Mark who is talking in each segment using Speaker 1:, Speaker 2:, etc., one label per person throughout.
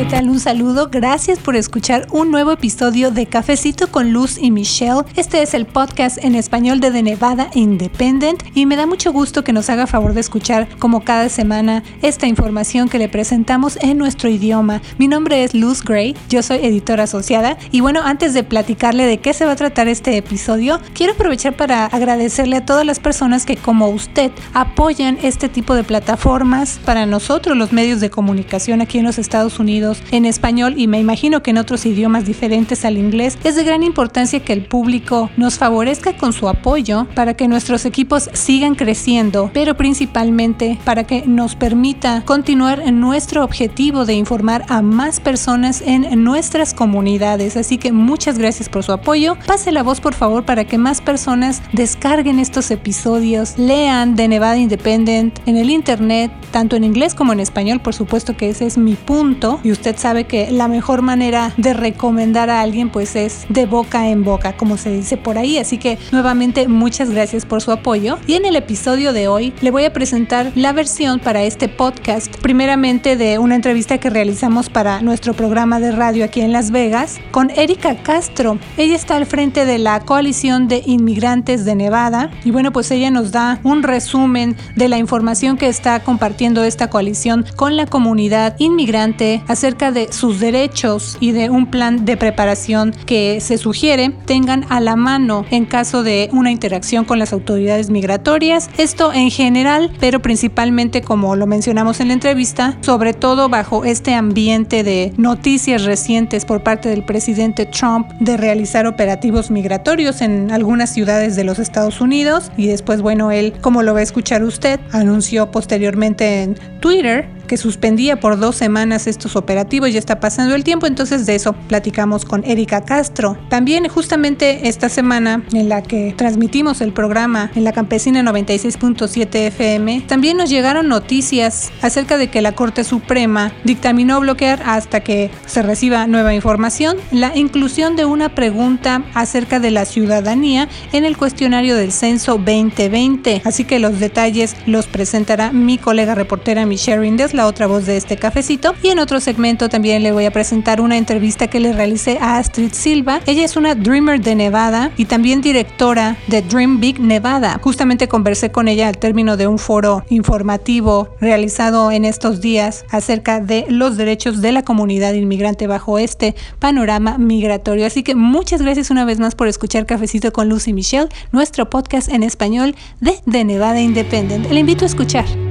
Speaker 1: ¿Qué tal? Un saludo. Gracias por escuchar un nuevo episodio de Cafecito con Luz y Michelle. Este es el podcast en español de The Nevada Independent y me da mucho gusto que nos haga favor de escuchar como cada semana esta información que le presentamos en nuestro idioma. Mi nombre es Luz Gray, yo soy editora asociada y bueno, antes de platicarle de qué se va a tratar este episodio, quiero aprovechar para agradecerle a todas las personas que como usted apoyan este tipo de plataformas para nosotros los medios de comunicación aquí en los Estados Unidos en español y me imagino que en otros idiomas diferentes al inglés, es de gran importancia que el público nos favorezca con su apoyo para que nuestros equipos sigan creciendo, pero principalmente para que nos permita continuar nuestro objetivo de informar a más personas en nuestras comunidades. Así que muchas gracias por su apoyo. Pase la voz por favor para que más personas descarguen estos episodios, lean de Nevada Independent en el internet, tanto en inglés como en español, por supuesto que ese es mi punto usted sabe que la mejor manera de recomendar a alguien pues es de boca en boca, como se dice por ahí. Así que nuevamente muchas gracias por su apoyo. Y en el episodio de hoy le voy a presentar la versión para este podcast, primeramente de una entrevista que realizamos para nuestro programa de radio aquí en Las Vegas con Erika Castro. Ella está al frente de la coalición de inmigrantes de Nevada y bueno pues ella nos da un resumen de la información que está compartiendo esta coalición con la comunidad inmigrante acerca de sus derechos y de un plan de preparación que se sugiere tengan a la mano en caso de una interacción con las autoridades migratorias. Esto en general, pero principalmente como lo mencionamos en la entrevista, sobre todo bajo este ambiente de noticias recientes por parte del presidente Trump de realizar operativos migratorios en algunas ciudades de los Estados Unidos y después, bueno, él, como lo va a escuchar usted, anunció posteriormente en Twitter que suspendía por dos semanas estos operativos, ya está pasando el tiempo, entonces de eso platicamos con Erika Castro. También justamente esta semana en la que transmitimos el programa en la campesina 96.7 FM, también nos llegaron noticias acerca de que la Corte Suprema dictaminó bloquear hasta que se reciba nueva información la inclusión de una pregunta acerca de la ciudadanía en el cuestionario del censo 2020. Así que los detalles los presentará mi colega reportera Michelle Rindes, otra voz de este cafecito. Y en otro segmento también le voy a presentar una entrevista que le realicé a Astrid Silva. Ella es una Dreamer de Nevada y también directora de Dream Big Nevada. Justamente conversé con ella al término de un foro informativo realizado en estos días acerca de los derechos de la comunidad inmigrante bajo este panorama migratorio. Así que muchas gracias una vez más por escuchar Cafecito con Lucy Michelle, nuestro podcast en español de The Nevada Independent. Le invito a escuchar.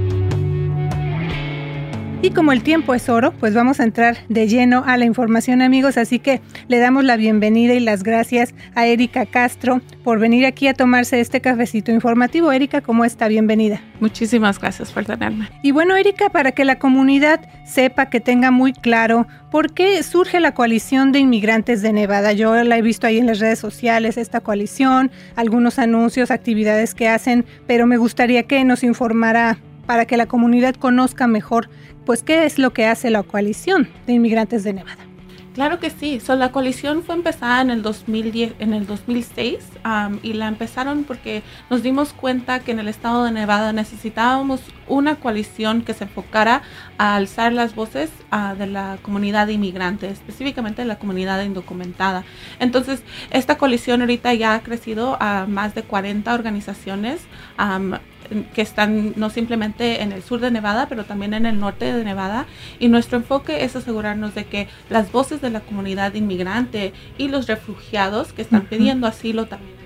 Speaker 1: Y como el tiempo es oro, pues vamos a entrar de lleno a la información amigos, así que le damos la bienvenida y las gracias a Erika Castro por venir aquí a tomarse este cafecito informativo. Erika, ¿cómo está? Bienvenida.
Speaker 2: Muchísimas gracias por tenerme.
Speaker 1: Y bueno, Erika, para que la comunidad sepa, que tenga muy claro por qué surge la coalición de inmigrantes de Nevada. Yo la he visto ahí en las redes sociales, esta coalición, algunos anuncios, actividades que hacen, pero me gustaría que nos informara para que la comunidad conozca mejor, pues, qué es lo que hace la coalición de inmigrantes de Nevada.
Speaker 2: Claro que sí. So, la coalición fue empezada en el 2010, en el 2006 y la empezaron porque nos dimos cuenta que en el estado de Nevada necesitábamos una coalición que se enfocara a alzar las voces ah, de la comunidad inmigrante, específicamente de la comunidad indocumentada. Entonces, esta coalición ahorita ya ha crecido a más de 40 organizaciones que están no simplemente en el sur de Nevada, pero también en el norte de Nevada. Y nuestro enfoque es asegurarnos de que las voces de la comunidad inmigrante y los refugiados que están pidiendo asilo también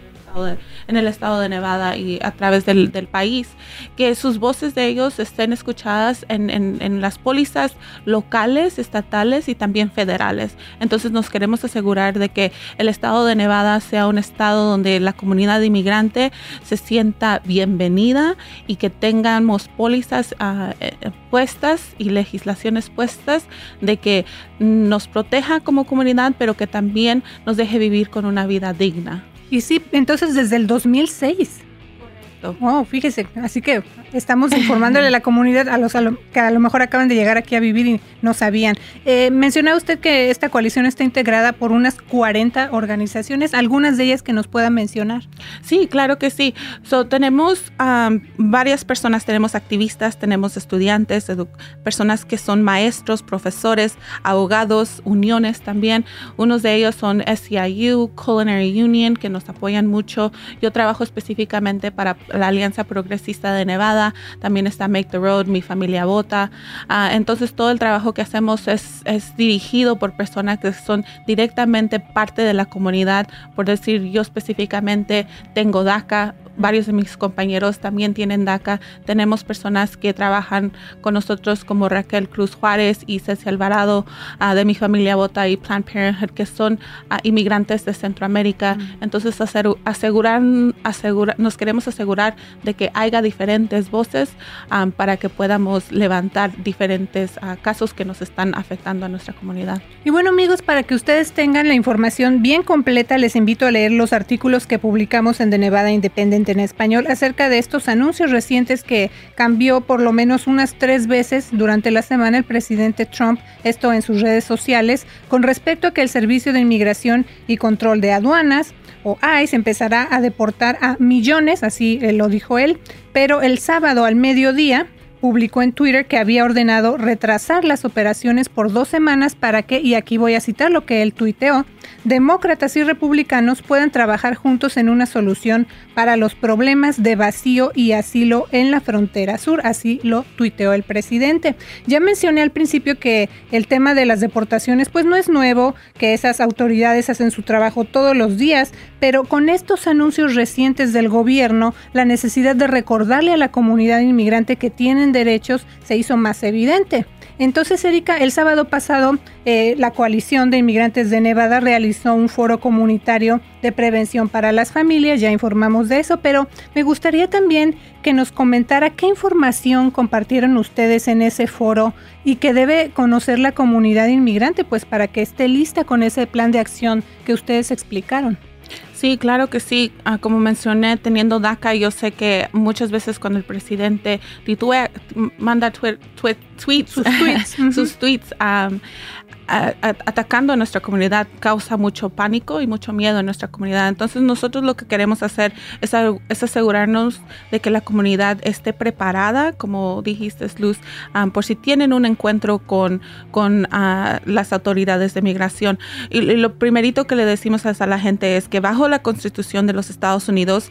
Speaker 2: en el estado de Nevada y a través del, país, que sus voces de ellos estén escuchadas en, en, las pólizas locales, estatales y también federales. Entonces nos queremos asegurar de que el estado de Nevada sea un estado donde la comunidad inmigrante se sienta bienvenida y que tengamos pólizas uh, puestas y legislaciones puestas de que nos proteja como comunidad, pero que también nos deje vivir con una vida digna.
Speaker 1: Y sí, entonces desde el 2006. Oh, fíjese, así que estamos informándole a la comunidad a los que a lo mejor acaban de llegar aquí a vivir y no sabían. Eh, mencionaba usted que esta coalición está integrada por unas 40 organizaciones, algunas de ellas que nos puedan mencionar.
Speaker 2: Sí, claro que sí. So, tenemos varias personas, tenemos activistas, tenemos estudiantes, personas que son maestros, profesores, abogados, uniones también. Unos de ellos son SEIU, Culinary Union, que nos apoyan mucho. Yo trabajo específicamente para la Alianza Progresista de Nevada. También está Make the Road, Mi Familia Vota. Ah, entonces todo el trabajo que hacemos es, es dirigido por personas que son directamente parte de la comunidad. Por decir, yo específicamente tengo DACA, varios de mis compañeros también tienen DACA. Tenemos personas que trabajan con nosotros como Raquel Cruz Juárez y Ceci Alvarado ah, de mi familia Bota y Planned Parenthood, que son ah, inmigrantes de Centroamérica. Mm. Entonces, asegurar, asegurar, nos queremos asegurar de que haya diferentes voces ah, para que podamos levantar diferentes casos que nos están afectando a nuestra comunidad.
Speaker 1: Y bueno, amigos, para que ustedes tengan la información bien completa, les invito a leer los artículos que publicamos en The Nevada Independent en español acerca de estos anuncios recientes que cambió por lo menos unas tres veces durante la semana el presidente Trump, esto en sus redes sociales, con respecto a que el Servicio de Inmigración y Control de Aduanas o ICE empezará a deportar a millones, así lo dijo él, pero el sábado al mediodía publicó en Twitter que había ordenado retrasar las operaciones por dos semanas para que, y aquí voy a citar lo que él tuiteó, demócratas y republicanos puedan trabajar juntos en una solución para los problemas de vacío y asilo en la frontera sur, así lo tuiteó el presidente. Ya mencioné al principio que el tema de las deportaciones pues no es nuevo, que esas autoridades hacen su trabajo todos los días, pero con estos anuncios recientes del gobierno, la necesidad de recordarle a la comunidad inmigrante que tienen derechos se hizo más evidente. Entonces, Erika, el sábado pasado eh, la coalición de inmigrantes de Nevada realizó un foro comunitario de prevención para las familias, ya informamos de eso, pero me gustaría también que nos comentara qué información compartieron ustedes en ese foro y que debe conocer la comunidad inmigrante, pues para que esté lista con ese plan de acción que ustedes explicaron.
Speaker 2: Sí, claro que sí. Ah, como mencioné, teniendo DACA, yo sé que muchas veces cuando el presidente manda tweets, sus tweets, sus tweets atacando a nuestra comunidad causa mucho pánico y mucho miedo en nuestra comunidad. Entonces nosotros lo que queremos hacer es, asegurarnos de que la comunidad esté preparada, como dijiste Luz, por si tienen un encuentro con, con ah, las autoridades de migración. Y, lo primerito que le decimos a la gente es que bajo la constitución de los Estados Unidos,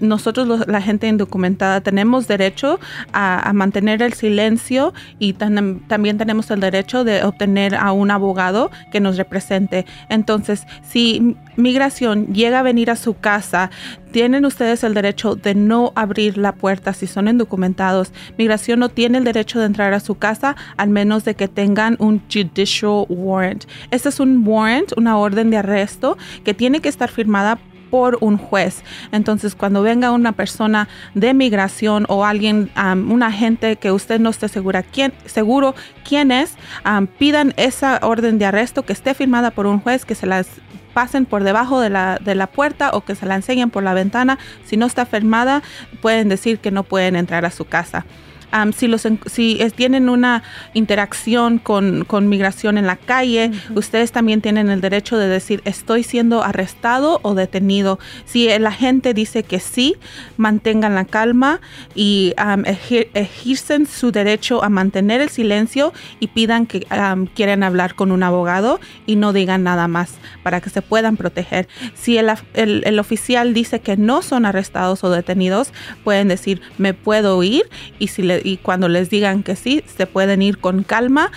Speaker 2: nosotros la gente indocumentada tenemos derecho a, mantener el silencio y también tenemos el derecho de obtener a un abogado que nos represente. Entonces, si migración llega a venir a su casa, tienen ustedes el derecho de no abrir la puerta si son indocumentados. Migración no tiene el derecho de entrar a su casa al menos de que tengan un judicial warrant. Este es un warrant, una orden de arresto que tiene que estar firmada por un juez. Entonces, cuando venga una persona de migración o alguien, un agente que usted no esté segura quién, seguro quién es, pidan esa orden de arresto que esté firmada por un juez, que se las pasen por debajo de la, de la puerta o que se la enseñen por la ventana. Si no está firmada, pueden decir que no pueden entrar a su casa si, los, si tienen una interacción con, migración en la calle, ustedes también tienen el derecho de decir estoy siendo arrestado o detenido. Si el agente dice que sí, mantengan la calma y ejercen su derecho a mantener el silencio y pidan que quieren hablar con un abogado y no digan nada más para que se puedan proteger. Si el, el oficial dice que no son arrestados o detenidos, pueden decir me puedo ir y si le, y cuando les digan que sí, se pueden ir con calma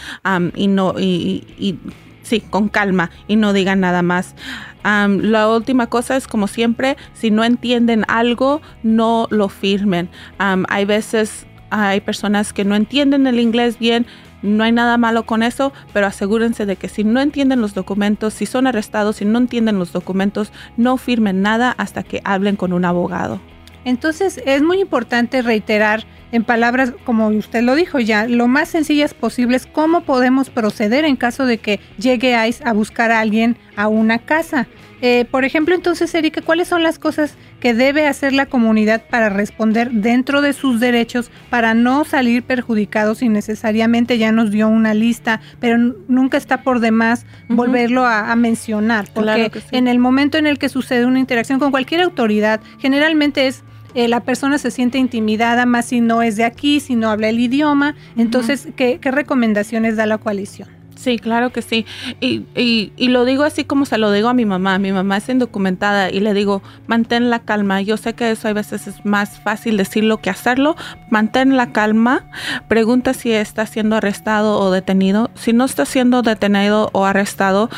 Speaker 2: y no y, sí, con calma y no digan nada más. la última cosa es como siempre, si no entienden algo, no lo firmen. hay veces hay personas que no entienden el inglés bien, no hay nada malo con eso, pero asegúrense de que si no entienden los documentos, si son arrestados, si no entienden los documentos, no firmen nada hasta que hablen con un abogado.
Speaker 1: Entonces es muy importante reiterar en palabras como usted lo dijo ya, lo más sencillas posibles, cómo podemos proceder en caso de que llegue ICE a buscar a alguien a una casa. Eh, por ejemplo, entonces, Erika, ¿cuáles son las cosas que debe hacer la comunidad para responder dentro de sus derechos para no salir perjudicados innecesariamente? Ya nos dio una lista, pero nunca está por demás volverlo a, mencionar, porque en el momento en el que sucede una interacción con cualquier autoridad, generalmente es eh, la persona se siente intimidada, más si no es de aquí, si no habla el idioma. Entonces, ¿qué recomendaciones da la coalición?
Speaker 2: Sí, claro que sí. Y, y, lo digo así como se lo digo a mi mamá. Mi mamá es indocumentada y le digo, mantén la calma. Yo sé que eso a veces es más fácil decirlo que hacerlo. Mantén la calma. Pregunta si está siendo arrestado o detenido. Si no está siendo detenido o arrestado,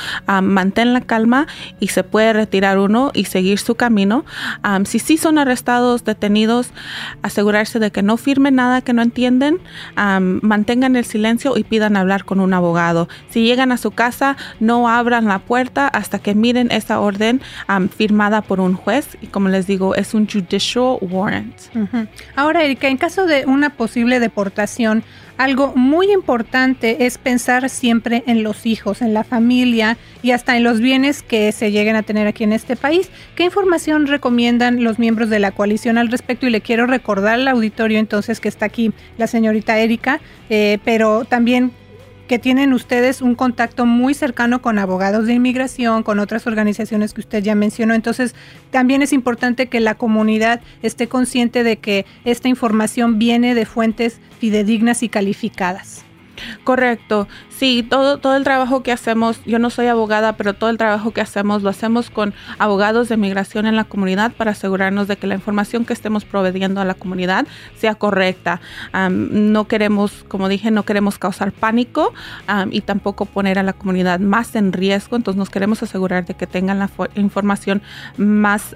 Speaker 2: mantén la calma y se puede retirar uno y seguir su camino. si sí son arrestados, detenidos, asegurarse de que no firmen nada que no entienden. mantengan el silencio y pidan hablar con un abogado. Si llegan a su casa, no abran la puerta hasta que miren esa orden firmada por un juez. Y como les digo, es un judicial warrant.
Speaker 1: Ahora, Erika, en caso de una posible deportación, algo muy importante es pensar siempre en los hijos, en la familia y hasta en los bienes que se lleguen a tener aquí en este país. ¿Qué información recomiendan los miembros de la coalición al respecto? Y le quiero recordar al auditorio entonces que está aquí la señorita Erika, eh, pero también que tienen ustedes un contacto muy cercano con abogados de inmigración, con otras organizaciones que usted ya mencionó. Entonces, también es importante que la comunidad esté consciente de que esta información viene de fuentes fidedignas y calificadas.
Speaker 2: Correcto. Sí, todo, todo el trabajo que hacemos, yo no soy abogada, pero todo el trabajo que hacemos lo hacemos con abogados de migración en la comunidad para asegurarnos de que la información que estemos proveyendo a la comunidad sea correcta. no queremos, como dije, no queremos causar pánico y tampoco poner a la comunidad más en riesgo, entonces nos queremos asegurar de que tengan la información más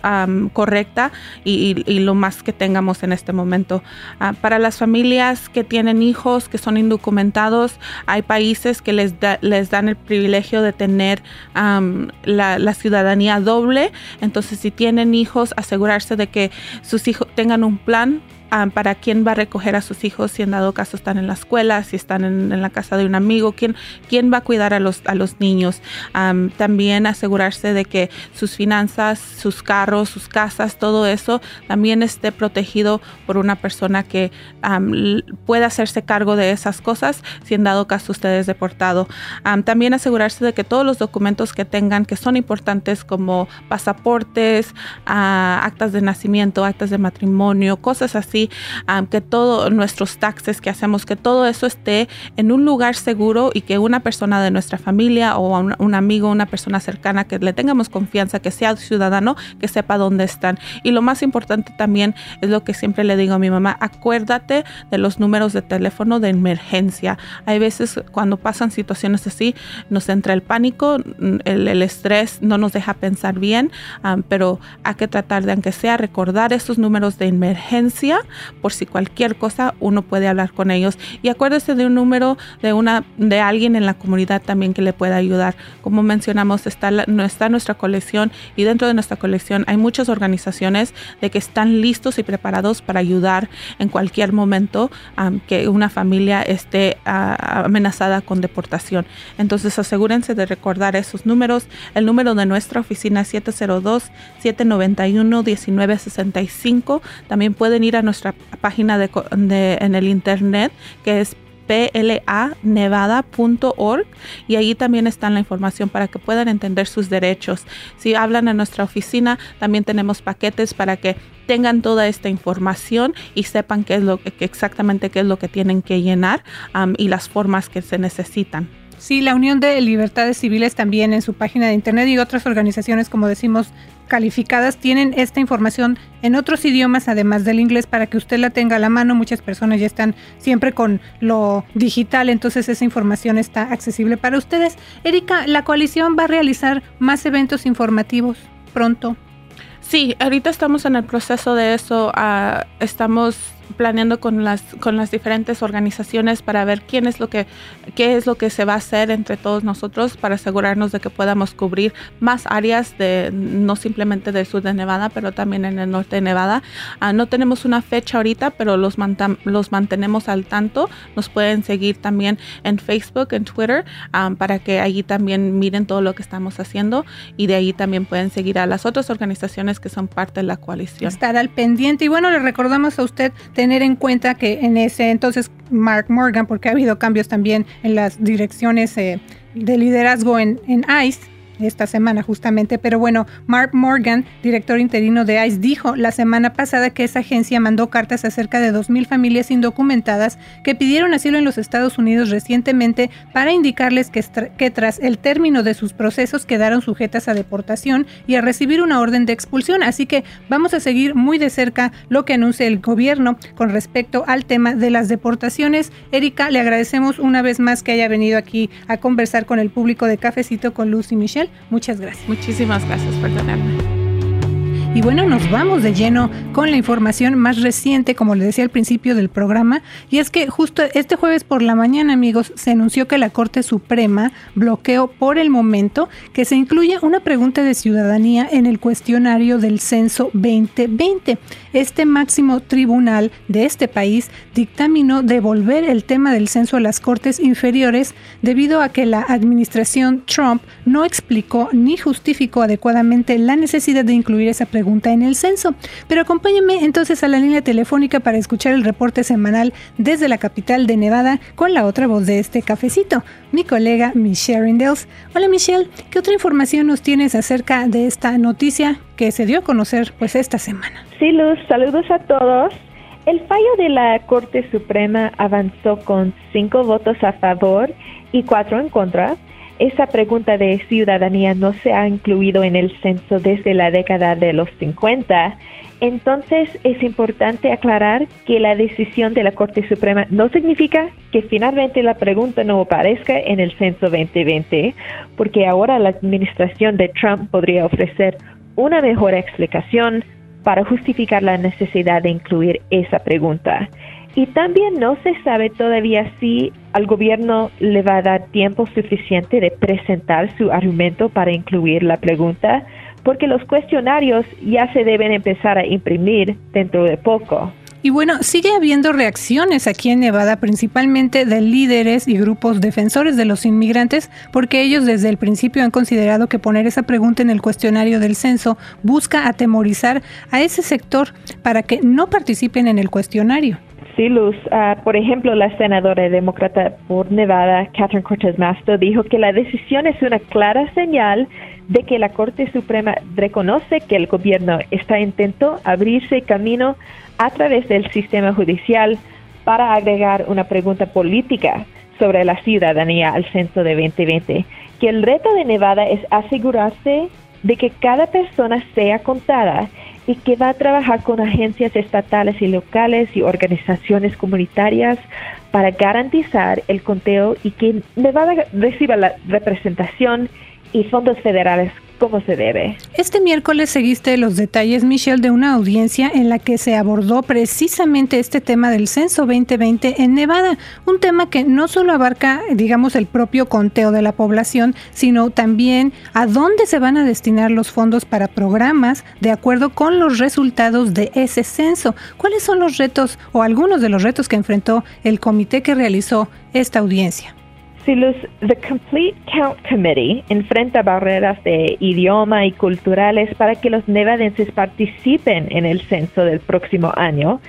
Speaker 2: correcta y, lo más que tengamos en este momento. Ah, para las familias que tienen hijos que son indocumentados, hay países que les, les dan el privilegio de tener la, la, ciudadanía doble. Entonces, si tienen hijos, asegurarse de que sus hijos tengan un plan para quién va a recoger a sus hijos si en dado caso están en la escuela, si están en, la casa de un amigo, quién, quién va a cuidar a los, a los niños. también asegurarse de que sus finanzas, sus carros, sus casas, todo eso también esté protegido por una persona que pueda hacerse cargo de esas cosas si en dado caso usted es deportado. también asegurarse de que todos los documentos que tengan que son importantes como pasaportes, ah, actas de nacimiento, actas de matrimonio, cosas así, que todos nuestros taxes que hacemos, que todo eso esté en un lugar seguro y que una persona de nuestra familia o un, amigo, una persona cercana que le tengamos confianza, que sea ciudadano, que sepa dónde están. Y lo más importante también es lo que siempre le digo a mi mamá, acuérdate de los números de teléfono de emergencia. Hay veces cuando pasan situaciones así, nos entra el pánico, el, estrés no nos deja pensar bien, pero hay que tratar de, aunque sea, recordar esos números de emergencia por si cualquier cosa uno puede hablar con ellos. Y acuérdese de un número de, una, de alguien en la comunidad también que le pueda ayudar. Como mencionamos, está, está nuestra colección y dentro de nuestra colección hay muchas organizaciones de que están listos y preparados para ayudar en cualquier momento que una familia esté amenazada con deportación. Entonces asegúrense de recordar esos números. El número de nuestra oficina 702-791-1965. También pueden ir a nuestra página de, en el internet que es planevada.org y ahí también está la información para que puedan entender sus derechos. Si hablan a nuestra oficina, también tenemos paquetes para que tengan toda esta información y sepan qué es lo que exactamente qué es lo que tienen que llenar y las formas que se necesitan.
Speaker 1: Sí, la Unión de Libertades Civiles también en su página de internet y otras organizaciones, como decimos, calificadas tienen esta información en otros idiomas además del inglés para que usted la tenga a la mano. Muchas personas ya están siempre con lo digital, entonces esa información está accesible para ustedes. Erika, la coalición va a realizar más eventos informativos pronto.
Speaker 2: Sí, ahorita estamos en el proceso de eso. Ah, estamos planeando con las, con las diferentes organizaciones para ver quién es lo que, qué es lo que se va a hacer entre todos nosotros para asegurarnos de que podamos cubrir más áreas de, no simplemente del sur de Nevada, pero también en el norte de Nevada. Ah, no tenemos una fecha ahorita, pero los, los mantenemos al tanto. Nos pueden seguir también en Facebook, en Twitter, ah, para que allí también miren todo lo que estamos haciendo y de ahí también pueden seguir a las otras organizaciones que son parte de la coalición.
Speaker 1: Estar al pendiente y bueno, le recordamos a usted tener en cuenta que en ese entonces Mark Morgan, porque ha habido cambios también en las direcciones eh, de liderazgo en, en ICE, esta semana justamente, pero bueno, Mark Morgan, director interino de ICE, dijo la semana pasada que esa agencia mandó cartas a cerca de 2.000 familias indocumentadas que pidieron asilo en los Estados Unidos recientemente para indicarles que, que tras el término de sus procesos quedaron sujetas a deportación y a recibir una orden de expulsión. Así que vamos a seguir muy de cerca lo que anuncia el gobierno con respecto al tema de las deportaciones. Erika, le agradecemos una vez más que haya venido aquí a conversar con el público de Cafecito con Lucy Michelle. Muchas gracias.
Speaker 2: Muchísimas gracias por tenerme.
Speaker 1: Y bueno, nos vamos de lleno con la información más reciente, como le decía al principio del programa, y es que justo este jueves por la mañana, amigos, se anunció que la Corte Suprema bloqueó por el momento que se incluya una pregunta de ciudadanía en el cuestionario del Censo 2020. Este máximo tribunal de este país dictaminó devolver el tema del censo a las Cortes inferiores debido a que la administración Trump no explicó ni justificó adecuadamente la necesidad de incluir esa pregunta pregunta en el censo. Pero acompáñenme entonces a la línea telefónica para escuchar el reporte semanal desde la capital de Nevada con la otra voz de este cafecito, mi colega Michelle Rindels. Hola Michelle, ¿qué otra información nos tienes acerca de esta noticia que se dio a conocer pues esta semana?
Speaker 3: Sí, Luz, saludos a todos. El fallo de la Corte Suprema avanzó con cinco votos a favor y cuatro en contra esa pregunta de ciudadanía no se ha incluido en el censo desde la década de los 50. Entonces es importante aclarar que la decisión de la Corte Suprema no significa que finalmente la pregunta no aparezca en el censo 2020, porque ahora la administración de Trump podría ofrecer una mejor explicación para justificar la necesidad de incluir esa pregunta. Y también no se sabe todavía si al gobierno le va a dar tiempo suficiente de presentar su argumento para incluir la pregunta, porque los cuestionarios ya se deben empezar a imprimir dentro de poco.
Speaker 1: Y bueno, sigue habiendo reacciones aquí en Nevada, principalmente de líderes y grupos defensores de los inmigrantes, porque ellos desde el principio han considerado que poner esa pregunta en el cuestionario del censo busca atemorizar a ese sector para que no participen en el cuestionario.
Speaker 3: Sí, Luz. Ah, por ejemplo, la senadora demócrata por Nevada, Catherine Cortez Masto, dijo que la decisión es una clara señal de que la Corte Suprema reconoce que el gobierno está intentando abrirse camino a través del sistema judicial para agregar una pregunta política sobre la ciudadanía al censo de 2020, que el reto de Nevada es asegurarse de que cada persona sea contada y que va a trabajar con agencias estatales y locales y organizaciones comunitarias para garantizar el conteo y que Nevada reciba la representación y fondos federales como se debe.
Speaker 1: Este miércoles seguiste los detalles, Michelle, de una audiencia en la que se abordó precisamente este tema del censo 2020 en Nevada, un tema que no solo abarca, digamos, el propio conteo de la población, sino también a dónde se van a destinar los fondos para programas de acuerdo con los resultados de ese censo. ¿Cuáles son los retos o algunos de los retos que enfrentó el comité que realizó esta audiencia?
Speaker 3: Si los The Complete Count Committee enfrenta barreras de idioma y culturales para que los nevadenses participen en el censo del próximo año,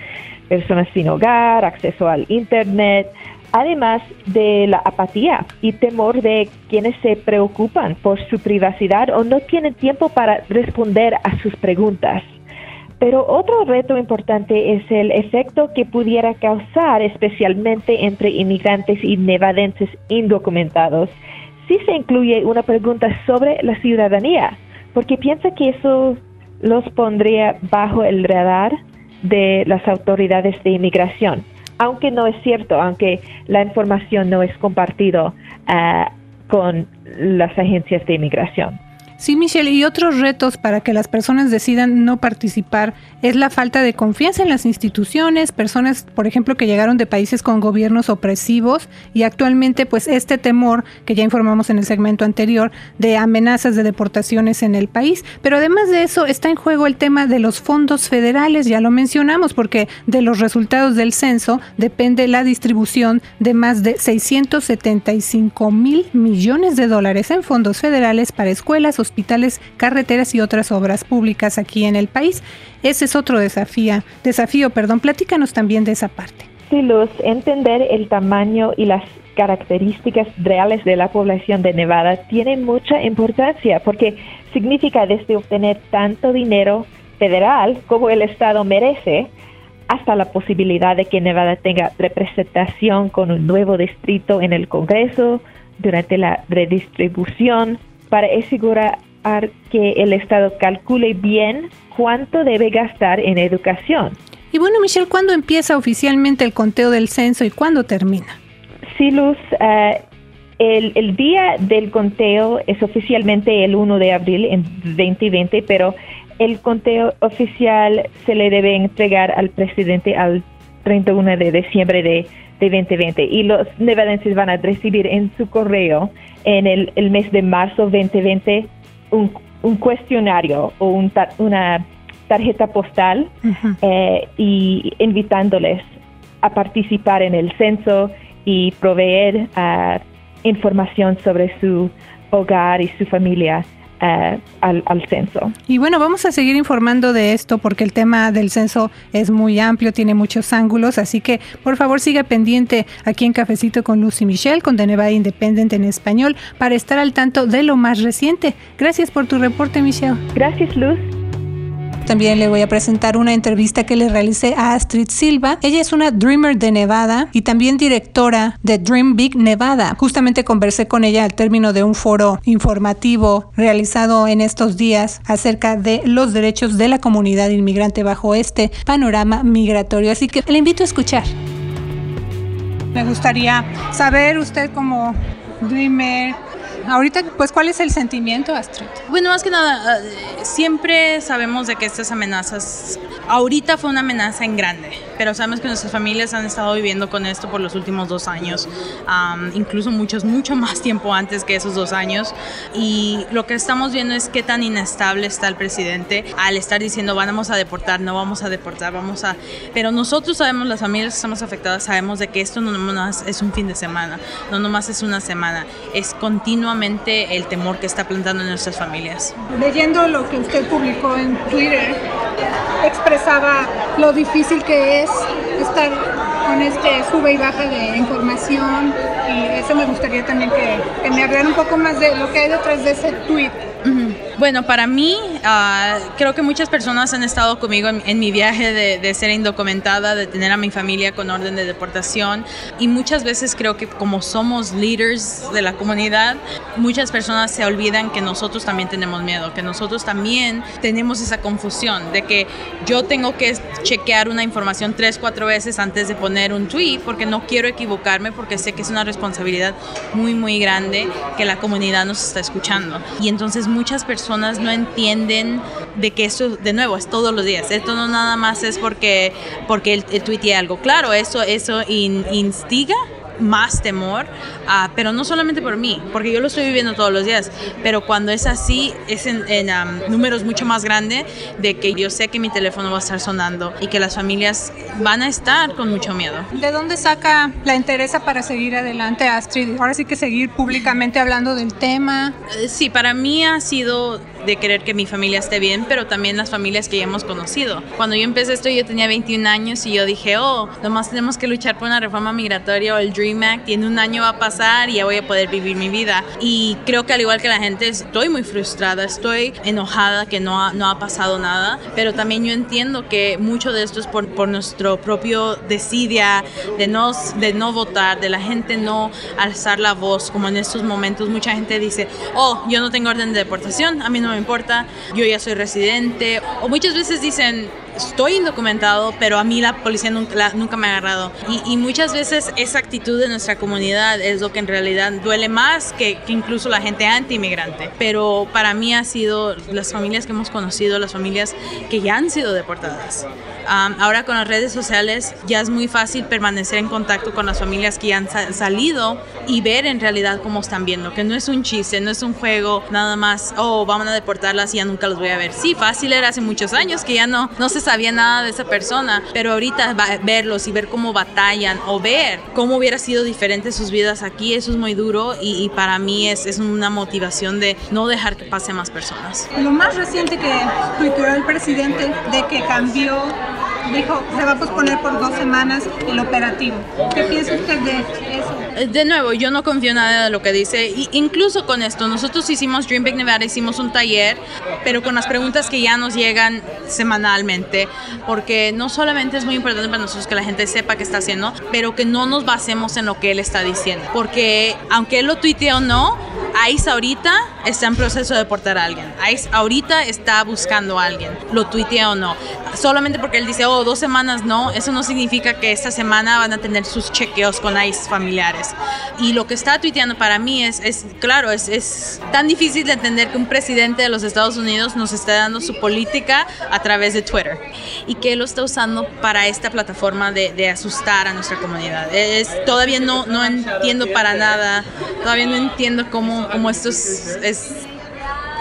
Speaker 3: personas sin hogar, acceso al Internet, además de la apatía y temor de quienes se preocupan por su privacidad o no tienen tiempo para responder a sus preguntas. Pero otro reto importante es el efecto que pudiera causar, especialmente entre inmigrantes y nevadenses indocumentados, si se incluye una pregunta sobre la ciudadanía, porque piensa que eso los pondría bajo el radar de las autoridades de inmigración, aunque no es cierto, aunque la información no es compartida ah, con las agencias de inmigración.
Speaker 1: Sí, Michelle, y otros retos para que las personas decidan no participar es la falta de confianza en las instituciones, personas, por ejemplo, que llegaron de países con gobiernos opresivos y actualmente pues este temor que ya informamos en el segmento anterior de amenazas de deportaciones en el país, pero además de eso está en juego el tema de los fondos federales, ya lo mencionamos, porque de los resultados del censo depende la distribución de más de 675 mil millones de dólares en fondos federales para escuelas, hospitales, carreteras y otras obras públicas aquí en el país. Ese es otro desafío. Desafío, perdón. Platícanos también de esa parte.
Speaker 3: Sí, Luz, entender el tamaño y las características reales de la población de Nevada tiene mucha importancia porque significa desde obtener tanto dinero federal como el Estado merece hasta la posibilidad de que Nevada tenga representación con un nuevo distrito en el Congreso durante la redistribución para asegurar que el Estado calcule bien cuánto debe gastar en educación.
Speaker 1: Y bueno, Michelle, ¿cuándo empieza oficialmente el conteo del censo y cuándo termina?
Speaker 3: Sí, Luz, eh, el, el, día del conteo es oficialmente el 1 de abril en 2020, pero el conteo oficial se le debe entregar al presidente al 31 de diciembre de, 2020 y los nevadenses van a recibir en su correo en el, el mes de marzo 2020 un, un cuestionario o un una tarjeta postal eh, y invitándoles a participar en el censo y proveer uh, información sobre su hogar y su familia. Uh, al, al, censo.
Speaker 1: Y bueno, vamos a seguir informando de esto porque el tema del censo es muy amplio, tiene muchos ángulos, así que por favor siga pendiente aquí en Cafecito con Lucy Michelle, con The Nevada Independent en español, para estar al tanto de lo más reciente. Gracias por tu reporte, Michelle.
Speaker 3: Gracias, Luz.
Speaker 1: También le voy a presentar una entrevista que le realicé a Astrid Silva. Ella es una Dreamer de Nevada y también directora de Dream Big Nevada. Justamente conversé con ella al término de un foro informativo realizado en estos días acerca de los derechos de la comunidad inmigrante bajo este panorama migratorio. Así que le invito a escuchar. Me gustaría saber usted como Dreamer, Ahorita, pues, ¿cuál es el sentimiento, Astrid?
Speaker 4: Bueno, más que nada, eh, siempre sabemos de que estas amenazas, ahorita fue una amenaza en grande, pero sabemos que nuestras familias han estado viviendo con esto por los últimos dos años, incluso muchos, mucho más tiempo antes que esos dos años. Y lo que estamos viendo es qué tan inestable está el presidente al estar diciendo vamos a deportar, no vamos a deportar, vamos a... Pero nosotros sabemos, las familias que estamos afectadas, sabemos de que esto no nomás es un fin de semana, no nomás es una semana, es continuamente el temor que está plantando en nuestras familias.
Speaker 1: Leyendo lo que usted publicó en Twitter, expresaba lo difícil que es estar con este sube y baja de información y eso me gustaría también que, me hablara un poco más de lo que hay detrás de ese tweet.
Speaker 4: Bueno, para mí, uh, creo que muchas personas han estado conmigo en, mi viaje de, de, ser indocumentada, de tener a mi familia con orden de deportación y muchas veces creo que como somos líderes de la comunidad, muchas personas se olvidan que nosotros también tenemos miedo, que nosotros también tenemos esa confusión de que yo tengo que chequear una información tres, cuatro veces antes de poner un tweet porque no quiero equivocarme porque sé que es una responsabilidad muy, muy grande que la comunidad nos está escuchando. Y entonces muchas personas no entienden de que esto, de nuevo, es todos los días. Esto no nada más es porque, porque el tuiteé algo. Claro, eso, eso in, instiga más temor, uh, pero no solamente por mí, porque yo lo estoy viviendo todos los días, pero cuando es así, es en, en um, números mucho más grandes de que yo sé que mi teléfono va a estar sonando y que las familias van a estar con mucho miedo.
Speaker 1: ¿De dónde saca la interés para seguir adelante, Astrid? Ahora sí que seguir públicamente hablando del tema.
Speaker 4: Sí, para mí ha sido de querer que mi familia esté bien, pero también las familias que ya hemos conocido. Cuando yo empecé esto yo tenía 21 años y yo dije, oh, nomás tenemos que luchar por una reforma migratoria o el Dream Act y en un año va a pasar y ya voy a poder vivir mi vida. Y creo que al igual que la gente estoy muy frustrada, estoy enojada que no ha, no ha pasado nada, pero también yo entiendo que mucho de esto es por, por nuestro propio desidia de no, de no votar, de la gente no alzar la voz, como en estos momentos mucha gente dice, oh, yo no tengo orden de deportación, a mí no me importa, yo ya soy residente. O muchas veces dicen, estoy indocumentado, pero a mí la policía nunca, nunca me ha agarrado. Y, muchas veces esa actitud de nuestra comunidad es lo que en realidad duele más que, que incluso la gente anti-inmigrante. Pero para mí ha sido las familias que hemos conocido, las familias que ya han sido deportadas ahora con las redes sociales ya es muy fácil permanecer en contacto con las familias que ya han salido y ver en realidad cómo están viendo, que no es un chiste, no es un juego nada más, oh, vamos a deportarlas y ya nunca los voy a ver. Sí, fácil era hace muchos años que ya no, no se sabía nada de esa persona, pero ahorita verlos y ver cómo batallan o ver cómo hubiera sido diferente sus vidas aquí, eso es muy duro y, para mí es, es una motivación de no dejar que pase más personas.
Speaker 1: Lo más reciente que tuiteó el presidente de que cambió dijo, se va a posponer por dos semanas el operativo. ¿Qué piensa usted de eso? Eh,
Speaker 4: de nuevo, yo no confío nada de lo que dice. Y incluso con esto, nosotros hicimos Dream Big Nevada, hicimos un taller, pero con las preguntas que ya nos llegan semanalmente, porque no solamente es muy importante para nosotros que la gente sepa qué está haciendo, pero que no nos basemos en lo que él está diciendo. Porque aunque él lo tuitee o no, ICE ahorita está en proceso de deportar a alguien. ICE ahorita está buscando a alguien, lo tuitea o no. Solamente porque él dice, oh, dos semanas no, eso no significa que esta semana van a tener sus chequeos con ICE familiares. Y lo que está tuiteando para mí es, es claro, es, es tan difícil de entender que un presidente de los Estados Unidos nos está dando su política a través de Twitter y que él lo está usando para esta plataforma de, de asustar a nuestra comunidad. Es, todavía no, no entiendo para nada, todavía no entiendo cómo como, esto es,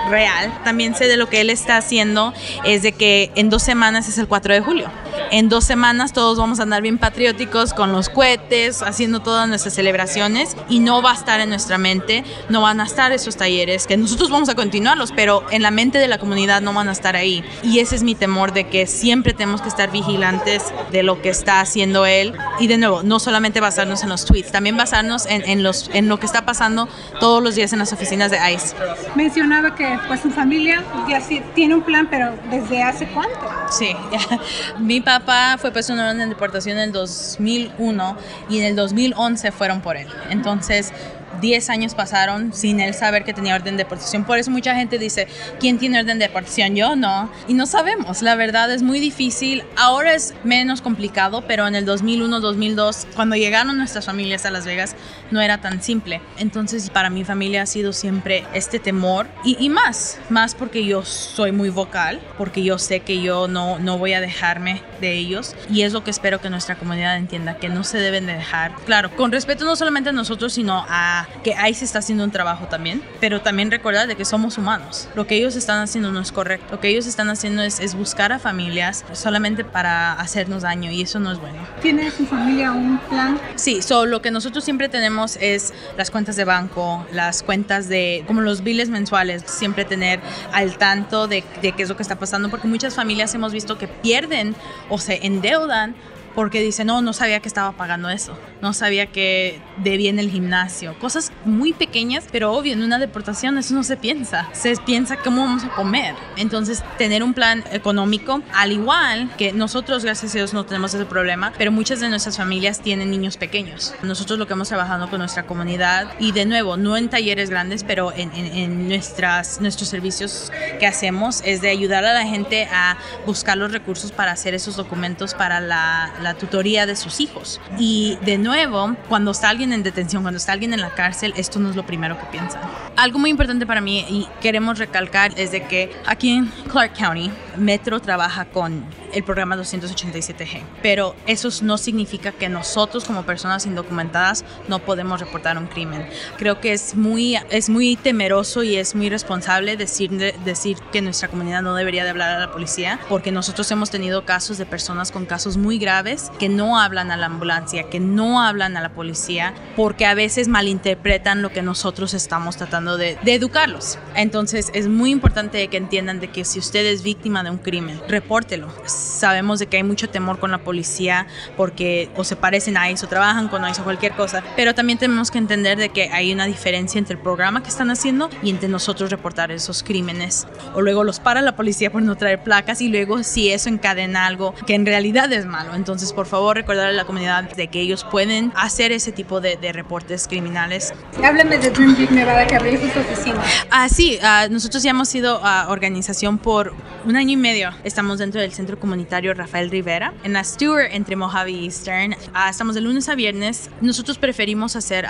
Speaker 4: real. También sé de lo que él está haciendo es de que en dos semanas es el 4 de julio en dos semanas todos vamos a andar bien patrióticos con los cohetes, haciendo todas nuestras celebraciones y no va a estar en nuestra mente, no van a estar esos talleres, que nosotros vamos a continuarlos, pero en la mente de la comunidad no van a estar ahí. Y ese es mi temor de que siempre tenemos que estar vigilantes de lo que está haciendo él. Y de nuevo, no solamente basarnos en los tweets, también basarnos en, los, en lo que está pasando todos los días en las oficinas de ICE.
Speaker 1: Mencionaba que pues su familia ya tiene un plan, pero ¿desde hace cuánto?
Speaker 4: Sí, mi papá fue puesto en orden de deportación en el 2001 y en el 2011 fueron por él. Entonces, 10 años pasaron sin él saber que tenía orden de deportación. Por eso mucha gente dice, ¿quién tiene orden de deportación? Yo no. Y no sabemos, la verdad es muy difícil. Ahora es menos complicado, pero en el 2001, 2002, cuando llegaron nuestras familias a Las Vegas, no era tan simple. Entonces para mi familia ha sido siempre este temor y, y más, más porque yo soy muy vocal, porque yo sé que yo no, no voy a dejarme de ellos y es lo que espero que nuestra comunidad entienda, que no se deben de dejar. Claro, con respeto no solamente a nosotros, sino a que ahí se está haciendo un trabajo también, pero también recordar de que somos humanos. Lo que ellos están haciendo no es correcto. Lo que ellos están haciendo es, es buscar a familias solamente para hacernos daño y eso no es bueno.
Speaker 1: ¿Tiene su familia un plan?
Speaker 4: Sí, so, lo que nosotros siempre tenemos es las cuentas de banco, las cuentas de, como los biles mensuales, siempre tener al tanto de, de qué es lo que está pasando, porque muchas familias hemos visto que pierden o se endeudan porque dice, no, no sabía que estaba pagando eso, no sabía que debía en el gimnasio, cosas muy pequeñas, pero obvio, en una deportación eso no se piensa, se piensa cómo vamos a comer. Entonces, tener un plan económico, al igual que nosotros, gracias a Dios, no tenemos ese problema, pero muchas de nuestras familias tienen niños pequeños. Nosotros lo que hemos trabajado con nuestra comunidad y de nuevo, no en talleres grandes, pero en, nuestras, nuestros servicios que hacemos es de ayudar a la gente a buscar los recursos para hacer esos documentos para la tutoría de sus hijos. Y de nuevo, cuando está alguien en detención, cuando está alguien en la cárcel, esto no es lo primero que piensan. Algo muy importante para mí y queremos recalcar es de que aquí en Clark County, Metro trabaja con el programa 287G, pero eso no significa que nosotros como personas indocumentadas no podemos reportar un crimen. Creo que es muy, es muy temeroso y es muy responsable decir, decir que nuestra comunidad no debería de hablar a la policía, porque nosotros hemos tenido casos de personas con casos muy graves que no hablan a la ambulancia, que no hablan a la policía, porque a veces malinterpretan lo que nosotros estamos tratando de, de educarlos. Entonces es muy importante que entiendan de que si usted es víctima de un crimen, repórtelo sabemos de que hay mucho temor con la policía porque o se parecen a ICE o trabajan con ICE o cualquier cosa, pero también tenemos que entender de que hay una diferencia entre el programa que están haciendo y entre nosotros reportar esos crímenes. O luego los para la policía por no traer placas y luego si eso encadena algo que en realidad es malo. Entonces, por favor, recordar a la comunidad de que ellos pueden hacer ese tipo de, reportes criminales.
Speaker 1: Háblame de Dream Big Nevada que abrió sus oficinas.
Speaker 4: Ah, sí, ah, nosotros ya hemos sido uh, organización por un año y medio. Estamos dentro del centro comunitario comunitario Rafael Rivera en la Stewart entre Mojave y Eastern. Ah, estamos de lunes a viernes. Nosotros preferimos hacer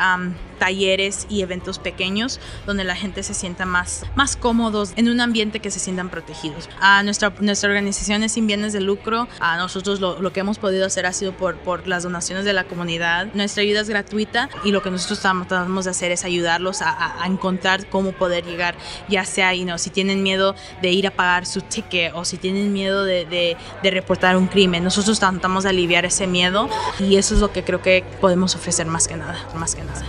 Speaker 4: talleres y eventos pequeños donde la gente se sienta más, más cómodos en un ambiente que se sientan protegidos. a nuestra, nuestra organización es sin bienes de lucro. a nosotros lo, lo, que hemos podido hacer ha sido por, por las donaciones de la comunidad. Nuestra ayuda es gratuita y lo que nosotros tratamos de hacer es ayudarlos a, a, encontrar cómo poder llegar, ya sea, you know, si tienen miedo de ir a pagar su ticket o si tienen miedo de, de, de reportar un crimen. Nosotros tratamos de aliviar ese miedo y eso es lo que creo que podemos ofrecer más que nada, más que nada.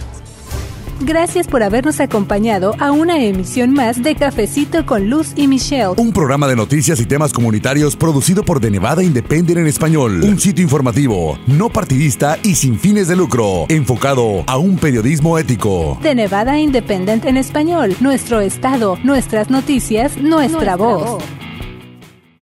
Speaker 1: Gracias por habernos acompañado a una emisión más de Cafecito con Luz y Michelle.
Speaker 5: Un programa de noticias y temas comunitarios producido por The Nevada Independent en español. Un sitio informativo, no partidista y sin fines de lucro, enfocado a un periodismo ético.
Speaker 1: The Nevada Independent en español. Nuestro estado, nuestras noticias, nuestra, voz.